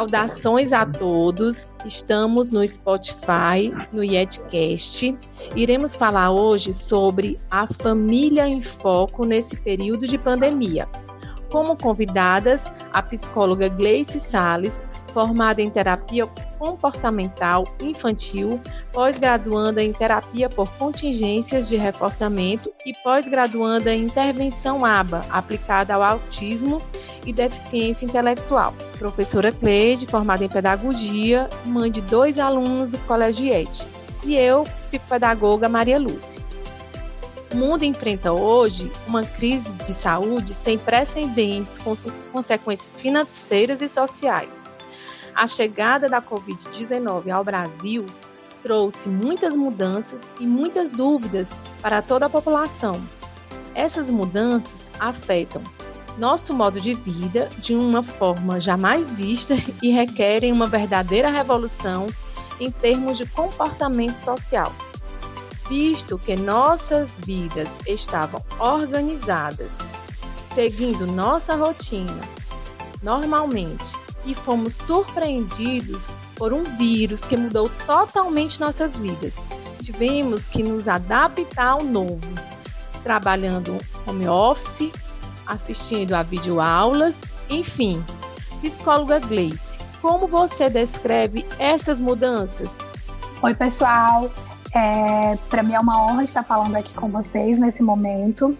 Saudações a todos. Estamos no Spotify, no Yetcast. Iremos falar hoje sobre a família em foco nesse período de pandemia. Como convidadas, a psicóloga Gleice Sales, formada em terapia comportamental infantil, pós-graduanda em terapia por contingências de reforçamento e pós-graduanda em intervenção ABA, aplicada ao autismo e deficiência intelectual. Professora Cleide, formada em pedagogia, mãe de dois alunos do Colégio IET. E eu, psicopedagoga Maria Lúcia. O mundo enfrenta hoje uma crise de saúde sem precedentes, com consequências financeiras e sociais. A chegada da Covid-19 ao Brasil trouxe muitas mudanças e muitas dúvidas para toda a população. Essas mudanças afetam nosso modo de vida de uma forma jamais vista e requerem uma verdadeira revolução em termos de comportamento social visto que nossas vidas estavam organizadas, seguindo nossa rotina normalmente, e fomos surpreendidos por um vírus que mudou totalmente nossas vidas. Tivemos que nos adaptar ao novo, trabalhando home office, assistindo a videoaulas, enfim. Psicóloga Gleice, como você descreve essas mudanças? Oi, pessoal. É, Para mim é uma honra estar falando aqui com vocês nesse momento.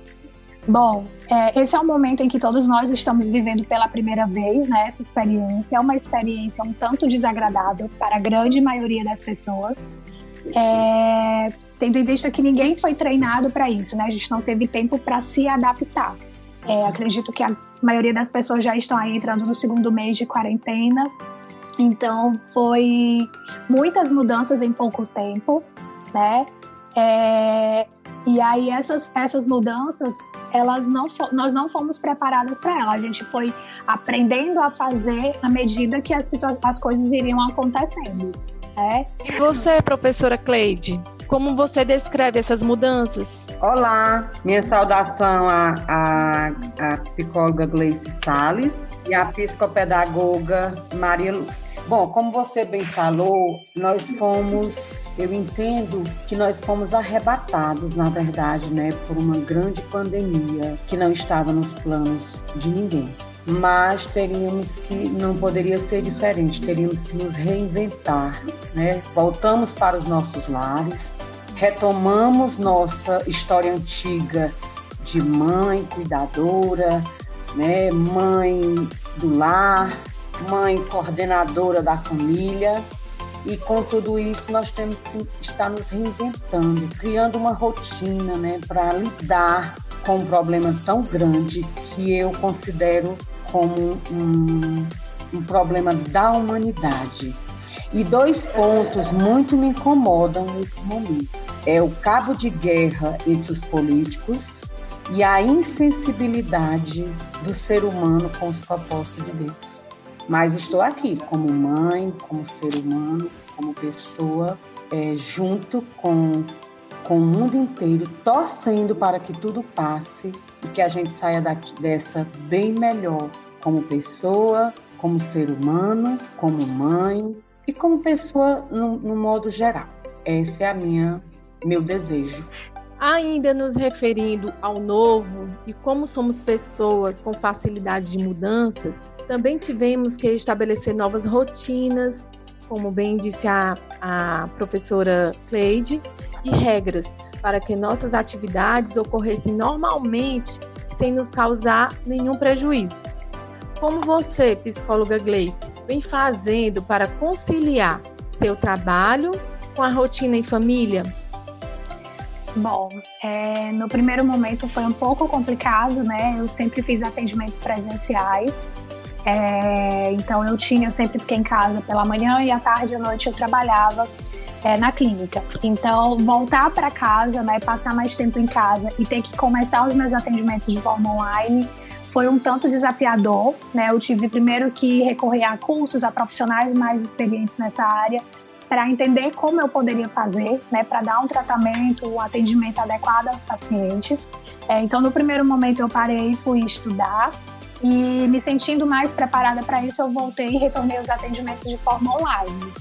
Bom, é, esse é um momento em que todos nós estamos vivendo pela primeira vez, né? Essa experiência é uma experiência um tanto desagradável para a grande maioria das pessoas, é, tendo em vista que ninguém foi treinado para isso, né? A gente não teve tempo para se adaptar. É, acredito que a maioria das pessoas já estão aí entrando no segundo mês de quarentena, então foi muitas mudanças em pouco tempo né? É, e aí essas, essas mudanças, elas não nós não fomos preparadas para elas. A gente foi aprendendo a fazer à medida que as, as coisas iriam acontecendo. Né? E você, professora Cleide? Como você descreve essas mudanças? Olá, minha saudação à, à, à psicóloga Gleice Sales e à psicopedagoga Maria Lúcia. Bom, como você bem falou, nós fomos, eu entendo que nós fomos arrebatados, na verdade, né, por uma grande pandemia que não estava nos planos de ninguém mas teríamos que não poderia ser diferente, teríamos que nos reinventar, né? Voltamos para os nossos lares, retomamos nossa história antiga de mãe cuidadora, né? Mãe do lar, mãe coordenadora da família. E com tudo isso nós temos que estar nos reinventando, criando uma rotina, né, para lidar com um problema tão grande que eu considero como um, um problema da humanidade. E dois pontos muito me incomodam nesse momento. É o cabo de guerra entre os políticos e a insensibilidade do ser humano com os propósitos de Deus. Mas estou aqui como mãe, como ser humano, como pessoa, é, junto com com o mundo inteiro, torcendo para que tudo passe e que a gente saia daqui, dessa bem melhor, como pessoa, como ser humano, como mãe e como pessoa no, no modo geral. Esse é a minha meu desejo. Ainda nos referindo ao novo e como somos pessoas com facilidade de mudanças, também tivemos que estabelecer novas rotinas, como bem disse a, a professora Cleide, e regras para que nossas atividades ocorressem normalmente sem nos causar nenhum prejuízo. Como você, psicóloga Gleice, vem fazendo para conciliar seu trabalho com a rotina em família? Bom, é, no primeiro momento foi um pouco complicado, né? Eu sempre fiz atendimentos presenciais, é, então eu tinha, eu sempre fiquei em casa pela manhã e à tarde e à noite eu trabalhava é, na clínica. Então, voltar para casa, né, passar mais tempo em casa e ter que começar os meus atendimentos de forma online foi um tanto desafiador, né? Eu tive primeiro que recorrer a cursos, a profissionais mais experientes nessa área para entender como eu poderia fazer, né, para dar um tratamento, um atendimento adequado aos pacientes. É, então, no primeiro momento, eu parei fui estudar. E me sentindo mais preparada para isso, eu voltei e retornei os atendimentos de forma online.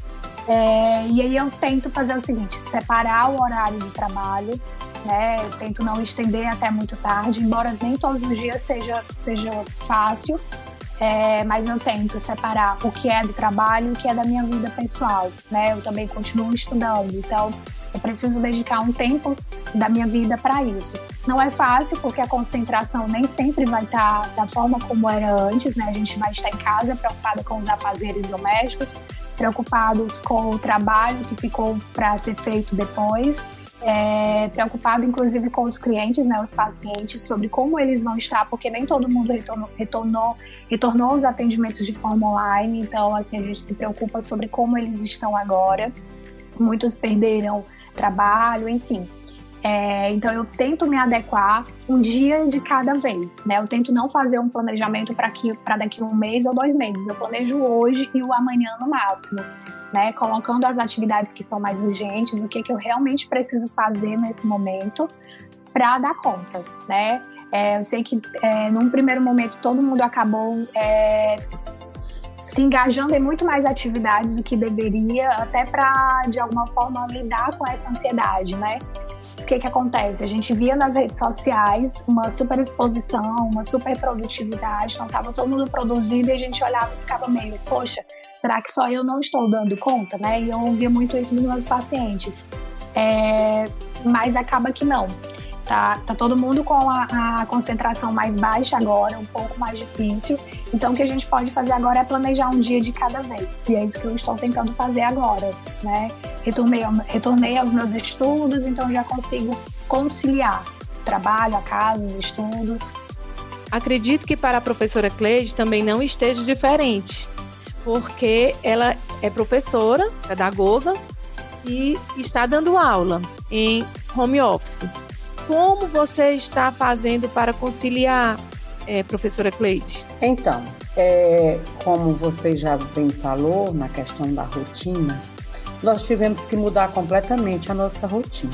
É, e aí eu tento fazer o seguinte: separar o horário de trabalho, né? Eu tento não estender até muito tarde, embora nem todos os dias seja, seja fácil, é, mas eu tento separar o que é do trabalho e o que é da minha vida pessoal, né? Eu também continuo estudando, então eu preciso dedicar um tempo da minha vida para isso. Não é fácil porque a concentração nem sempre vai estar tá da forma como era antes, né? A gente vai estar em casa preocupado com os afazeres domésticos, preocupados com o trabalho que ficou para ser feito depois é, preocupado inclusive com os clientes, né, os pacientes, sobre como eles vão estar, porque nem todo mundo retornou, retornou, retornou os atendimentos de forma online, então assim a gente se preocupa sobre como eles estão agora. Muitos perderam trabalho, enfim. É, então eu tento me adequar um dia de cada vez, né? Eu tento não fazer um planejamento para daqui um mês ou dois meses. Eu planejo hoje e o amanhã no máximo né? Colocando as atividades que são mais urgentes, o que, que eu realmente preciso fazer nesse momento para dar conta, né? É, eu sei que é, num primeiro momento todo mundo acabou é, se engajando em muito mais atividades do que deveria, até para de alguma forma lidar com essa ansiedade, né? Que que acontece? A gente via nas redes sociais uma super exposição, uma super produtividade, então tava todo mundo produzindo e a gente olhava e ficava meio, poxa, será que só eu não estou dando conta, né? E eu ouvia muito isso dos meus pacientes. É, mas acaba que não. Tá, tá todo mundo com a, a, concentração mais baixa agora, um pouco mais difícil. Então, o que a gente pode fazer agora é planejar um dia de cada vez. E é isso que eu estou tentando fazer agora, né? Retornei, retornei aos meus estudos, então já consigo conciliar trabalho, a casa, os estudos. Acredito que para a professora Cleide também não esteja diferente porque ela é professora, pedagoga e está dando aula em home office. Como você está fazendo para conciliar, é, professora Cleide? Então, é, como você já bem falou na questão da rotina, nós tivemos que mudar completamente a nossa rotina.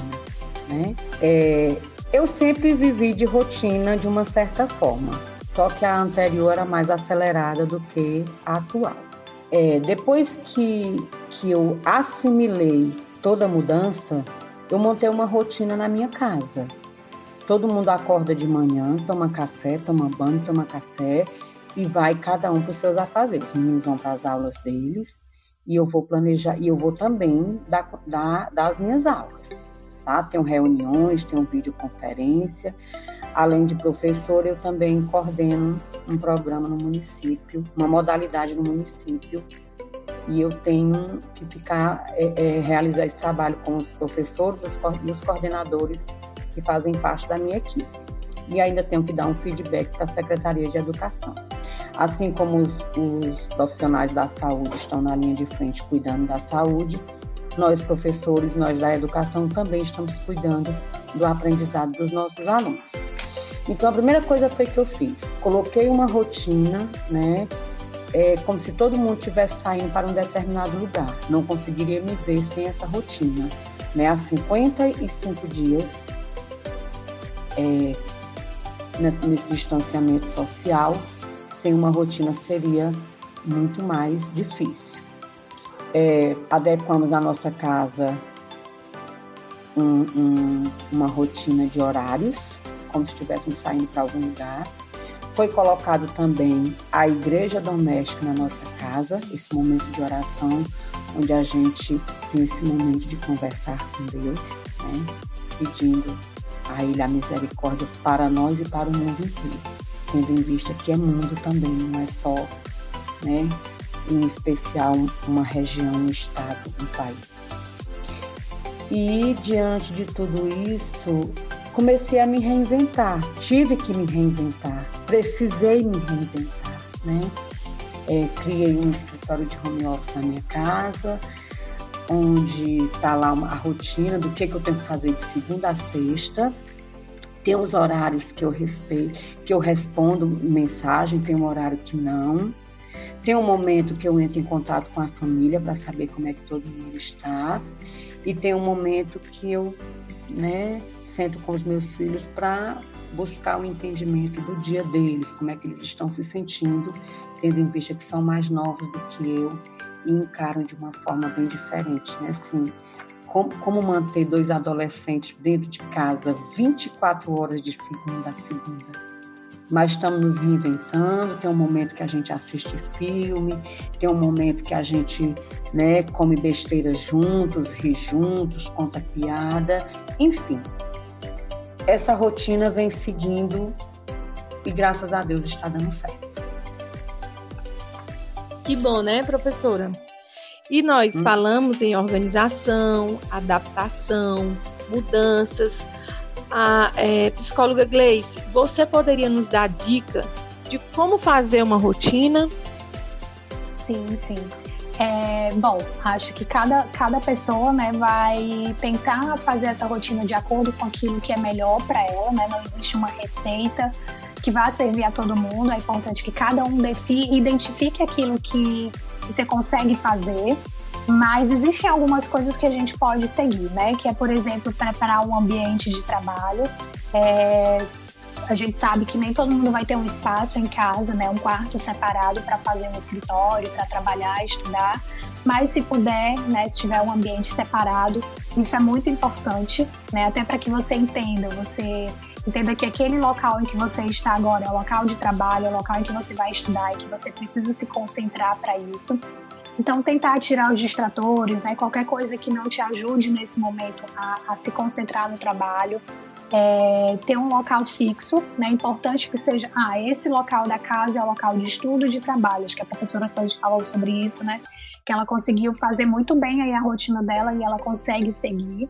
Né? É, eu sempre vivi de rotina de uma certa forma, só que a anterior era mais acelerada do que a atual. É, depois que, que eu assimilei toda a mudança, eu montei uma rotina na minha casa. Todo mundo acorda de manhã, toma café, toma banho, toma café e vai cada um para os seus afazeres. Os meninos vão para as aulas deles e eu vou planejar, e eu vou também dar, dar, dar as minhas aulas. Tá? Tenho reuniões, tenho videoconferência. Além de professor, eu também coordeno um programa no município, uma modalidade no município, e eu tenho que ficar, é, é, realizar esse trabalho com os professores os coordenadores que fazem parte da minha equipe. E ainda tenho que dar um feedback para a Secretaria de Educação. Assim como os, os profissionais da saúde estão na linha de frente cuidando da saúde, nós, professores, nós da educação, também estamos cuidando do aprendizado dos nossos alunos. Então, a primeira coisa foi que eu fiz, coloquei uma rotina, né? É como se todo mundo estivesse saindo para um determinado lugar. Não conseguiria me ver sem essa rotina. Né? Há 55 dias, é, nesse, nesse distanciamento social, sem uma rotina seria muito mais difícil. É, adequamos a nossa casa um, um, uma rotina de horários, como se estivéssemos saindo para algum lugar. Foi colocado também a igreja doméstica na nossa casa, esse momento de oração, onde a gente tem esse momento de conversar com Deus, né? pedindo a Ele a misericórdia para nós e para o mundo inteiro, tendo em vista que é mundo também, não é só, né, em especial uma região, um estado, um país. E diante de tudo isso, comecei a me reinventar. Tive que me reinventar, precisei me reinventar, né? É, criei um escritório de home office na minha casa, onde está lá uma, a rotina do que, que eu tenho que fazer de segunda a sexta. Tem os horários que eu respeito, que eu respondo mensagem, tem um horário que não. Tem um momento que eu entro em contato com a família para saber como é que todo mundo está. E tem um momento que eu né, sento com os meus filhos para buscar o entendimento do dia deles, como é que eles estão se sentindo, tendo em vista que são mais novos do que eu e encaram de uma forma bem diferente, né? Assim, como, como manter dois adolescentes dentro de casa 24 horas de segunda a segunda? mas estamos nos reinventando. Tem um momento que a gente assiste filme, tem um momento que a gente né, come besteira juntos, ri juntos, conta piada, enfim. Essa rotina vem seguindo e graças a Deus está dando certo. Que bom, né, professora? E nós hum. falamos em organização, adaptação, mudanças. A é, psicóloga Gleice, você poderia nos dar dica de como fazer uma rotina? Sim, sim. É, bom, acho que cada, cada pessoa né, vai tentar fazer essa rotina de acordo com aquilo que é melhor para ela, né? Não existe uma receita que vá servir a todo mundo. É importante que cada um define, identifique aquilo que você consegue fazer. Mas existem algumas coisas que a gente pode seguir, né? Que é, por exemplo, preparar um ambiente de trabalho. É, a gente sabe que nem todo mundo vai ter um espaço em casa, né, um quarto separado para fazer um escritório, para trabalhar, estudar. Mas se puder, né, se tiver um ambiente separado, isso é muito importante, né, até para que você entenda, você entenda que aquele local em que você está agora é o local de trabalho, é o local em que você vai estudar e que você precisa se concentrar para isso. Então, tentar tirar os distratores, né? Qualquer coisa que não te ajude nesse momento a, a se concentrar no trabalho, é, ter um local fixo, né? É importante que seja, ah, esse local da casa é o local de estudo e de trabalho. Acho que a professora Cláudia falou sobre isso, né? Que ela conseguiu fazer muito bem aí a rotina dela e ela consegue seguir.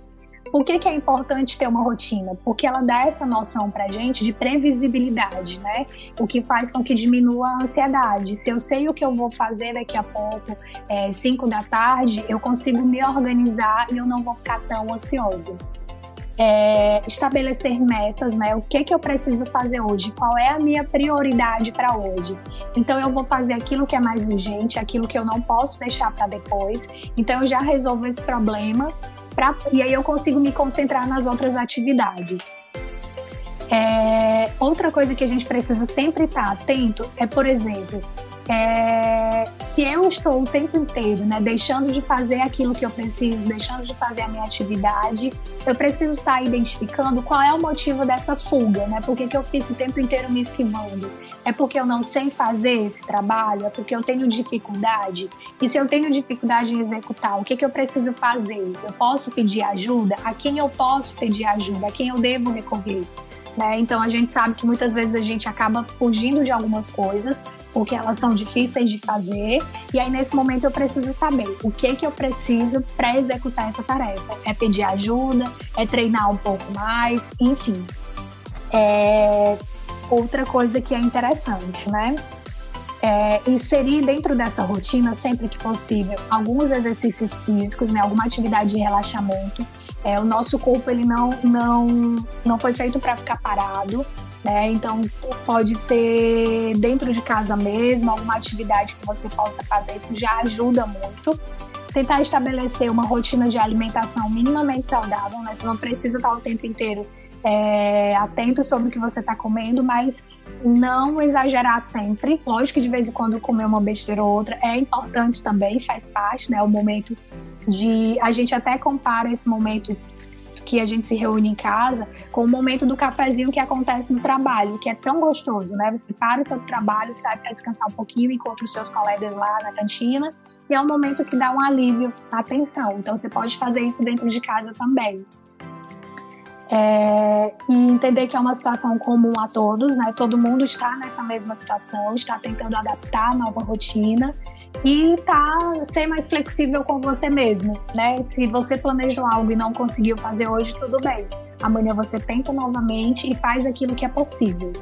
Por que, que é importante ter uma rotina? Porque ela dá essa noção pra gente de previsibilidade, né? O que faz com que diminua a ansiedade. Se eu sei o que eu vou fazer daqui a pouco, 5 é, da tarde, eu consigo me organizar e eu não vou ficar tão ansiosa é, estabelecer metas, né? O que que eu preciso fazer hoje? Qual é a minha prioridade para hoje? Então eu vou fazer aquilo que é mais urgente, aquilo que eu não posso deixar para depois. Então eu já resolvo esse problema pra, e aí eu consigo me concentrar nas outras atividades. É, outra coisa que a gente precisa sempre estar atento é, por exemplo, é, se eu estou o tempo inteiro, né, deixando de fazer aquilo que eu preciso, deixando de fazer a minha atividade, eu preciso estar identificando qual é o motivo dessa fuga, né? Por que, que eu fico o tempo inteiro me esquivando? É porque eu não sei fazer esse trabalho? É porque eu tenho dificuldade? E se eu tenho dificuldade em executar, o que, que eu preciso fazer? Eu posso pedir ajuda? A quem eu posso pedir ajuda? A quem eu devo recorrer? Né? Então a gente sabe que muitas vezes a gente acaba fugindo de algumas coisas porque elas são difíceis de fazer e aí nesse momento eu preciso saber o que que eu preciso para executar essa tarefa. É pedir ajuda, é treinar um pouco mais, enfim. É outra coisa que é interessante, né? É, inserir dentro dessa rotina, sempre que possível, alguns exercícios físicos, né, alguma atividade de relaxamento é, o nosso corpo ele não, não, não foi feito para ficar parado, né? Então pode ser dentro de casa mesmo, alguma atividade que você possa fazer, isso já ajuda muito. Tentar estabelecer uma rotina de alimentação minimamente saudável, né? Você não precisa estar o tempo inteiro é, atento sobre o que você está comendo, mas não exagerar sempre. Lógico que de vez em quando comer uma besteira ou outra é importante também, faz parte, né? O momento de. A gente até compara esse momento que a gente se reúne em casa com o momento do cafezinho que acontece no trabalho, que é tão gostoso, né? Você para o seu trabalho, sai para descansar um pouquinho, encontra os seus colegas lá na cantina, e é um momento que dá um alívio à tensão. Então você pode fazer isso dentro de casa também. É, e entender que é uma situação comum a todos, né? Todo mundo está nessa mesma situação, está tentando adaptar a nova rotina e tá ser mais flexível com você mesmo, né? Se você planejou algo e não conseguiu fazer hoje, tudo bem. Amanhã você tenta novamente e faz aquilo que é possível.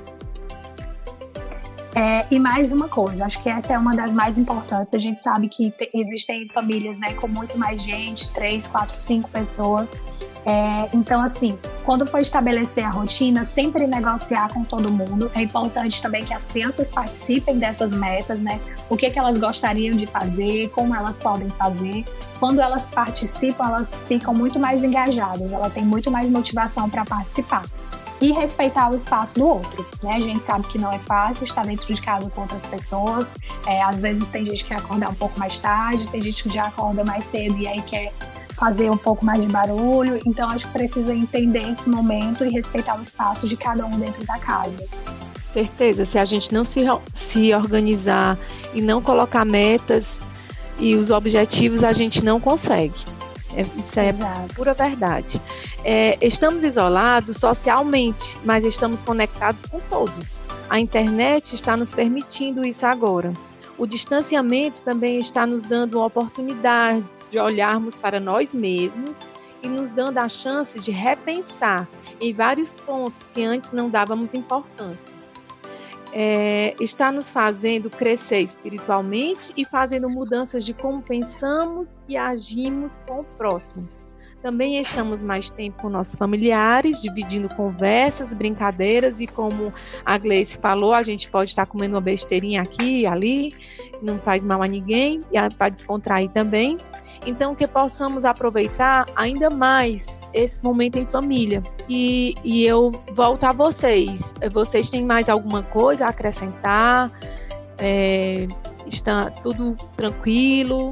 É, e mais uma coisa, acho que essa é uma das mais importantes. A gente sabe que te, existem famílias né, com muito mais gente, três, quatro, cinco pessoas. É, então, assim, quando for estabelecer a rotina, sempre negociar com todo mundo. É importante também que as crianças participem dessas metas, né? O que, que elas gostariam de fazer, como elas podem fazer. Quando elas participam, elas ficam muito mais engajadas, ela tem muito mais motivação para participar e respeitar o espaço do outro. Né? A gente sabe que não é fácil estar dentro de casa com outras pessoas. É, às vezes tem gente que quer acordar um pouco mais tarde, tem gente que já acorda mais cedo e aí quer fazer um pouco mais de barulho. Então acho que precisa entender esse momento e respeitar o espaço de cada um dentro da casa. Certeza, se a gente não se, se organizar e não colocar metas e os objetivos, a gente não consegue. É, isso é Exato. pura verdade. É, estamos isolados socialmente, mas estamos conectados com todos. A internet está nos permitindo isso agora. O distanciamento também está nos dando a oportunidade de olharmos para nós mesmos e nos dando a chance de repensar em vários pontos que antes não dávamos importância é, está nos fazendo crescer espiritualmente e fazendo mudanças de como pensamos e agimos com o próximo. Também estamos mais tempo com nossos familiares, dividindo conversas, brincadeiras e como a Gleice falou, a gente pode estar comendo uma besteirinha aqui e ali, não faz mal a ninguém, e para descontrair também. Então, que possamos aproveitar ainda mais esse momento em família. E, e eu volto a vocês. Vocês têm mais alguma coisa a acrescentar? É, está tudo tranquilo?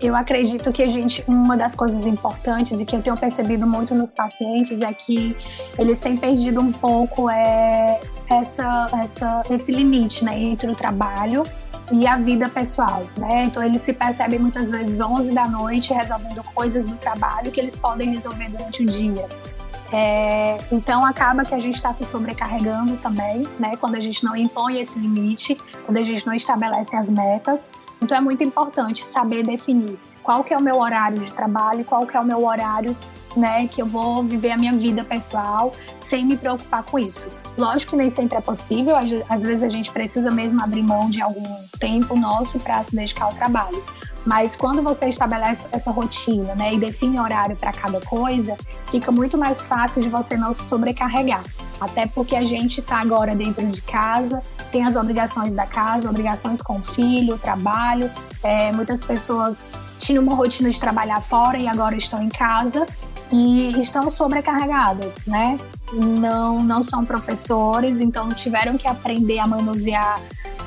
Eu acredito que a gente, uma das coisas importantes e que eu tenho percebido muito nos pacientes é que eles têm perdido um pouco é, essa, essa, esse limite né, entre o trabalho e a vida pessoal, né? Então eles se percebem muitas vezes 11 da noite resolvendo coisas do trabalho que eles podem resolver durante o dia. É, então acaba que a gente está se sobrecarregando também, né? Quando a gente não impõe esse limite, quando a gente não estabelece as metas. Então é muito importante saber definir qual que é o meu horário de trabalho, qual que é o meu horário né, que eu vou viver a minha vida pessoal sem me preocupar com isso. Lógico que nem sempre é possível, às vezes a gente precisa mesmo abrir mão de algum tempo nosso para se dedicar ao trabalho. Mas quando você estabelece essa rotina, né, e define horário para cada coisa, fica muito mais fácil de você não se sobrecarregar. Até porque a gente está agora dentro de casa, tem as obrigações da casa, obrigações com o filho, trabalho. É, muitas pessoas tinham uma rotina de trabalhar fora e agora estão em casa e estão sobrecarregadas, né? Não, não são professores, então tiveram que aprender a manusear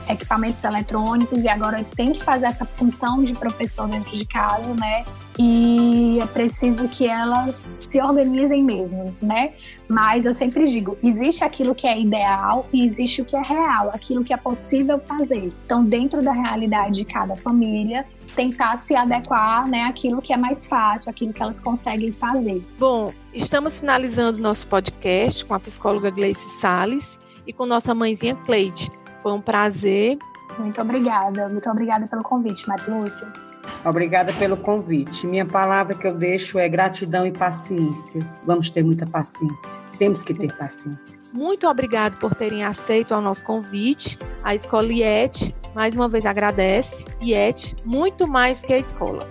equipamentos eletrônicos e agora tem que fazer essa função de professor dentro de casa, né? E é preciso que elas se organizem mesmo, né? Mas eu sempre digo, existe aquilo que é ideal e existe o que é real, aquilo que é possível fazer. Então, dentro da realidade de cada família, tentar se adequar, né, àquilo que é mais fácil, aquilo que elas conseguem fazer. Bom, estamos finalizando nosso podcast com a psicóloga Gleice Sales e com nossa mãezinha Cleide. Foi um prazer. Muito obrigada. Muito obrigada pelo convite, Maria Lúcia. Obrigada pelo convite. Minha palavra que eu deixo é gratidão e paciência. Vamos ter muita paciência. Temos que ter paciência. Muito obrigado por terem aceito o nosso convite. A Escola IET, mais uma vez, agradece. IET, muito mais que a escola.